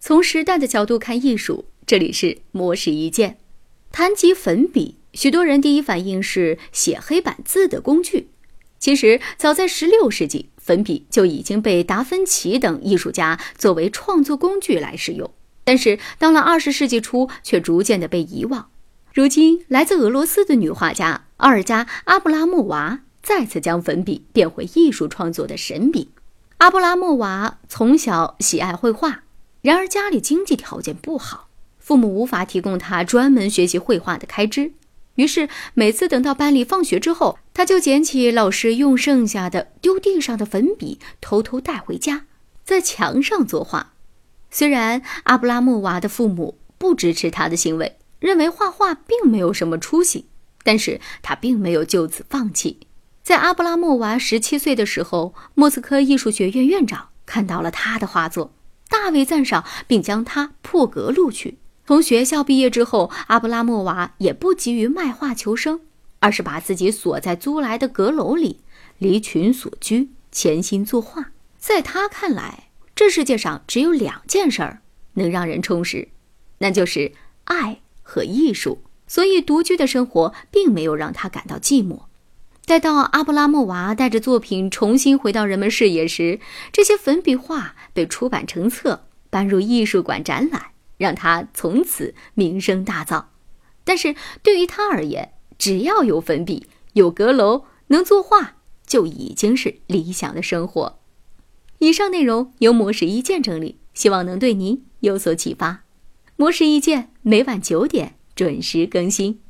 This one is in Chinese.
从时代的角度看艺术，这里是魔石一见。谈及粉笔，许多人第一反应是写黑板字的工具。其实，早在16世纪，粉笔就已经被达芬奇等艺术家作为创作工具来使用。但是，到了20世纪初，却逐渐的被遗忘。如今，来自俄罗斯的女画家奥尔加·阿布拉莫娃再次将粉笔变回艺术创作的神笔。阿布拉莫娃从小喜爱绘画，然而家里经济条件不好，父母无法提供他专门学习绘画的开支。于是每次等到班里放学之后，他就捡起老师用剩下的丢地上的粉笔，偷偷带回家，在墙上作画。虽然阿布拉莫娃的父母不支持他的行为，认为画画并没有什么出息，但是他并没有就此放弃。在阿布拉莫娃十七岁的时候，莫斯科艺术学院院长看到了他的画作，大为赞赏，并将他破格录取。从学校毕业之后，阿布拉莫娃也不急于卖画求生，而是把自己锁在租来的阁楼里，离群所居，潜心作画。在他看来，这世界上只有两件事儿能让人充实，那就是爱和艺术。所以，独居的生活并没有让他感到寂寞。待到阿布拉莫娃带着作品重新回到人们视野时，这些粉笔画被出版成册，搬入艺术馆展览，让他从此名声大噪。但是对于他而言，只要有粉笔、有阁楼、能作画，就已经是理想的生活。以上内容由模式一见整理，希望能对您有所启发。模式一见每晚九点准时更新。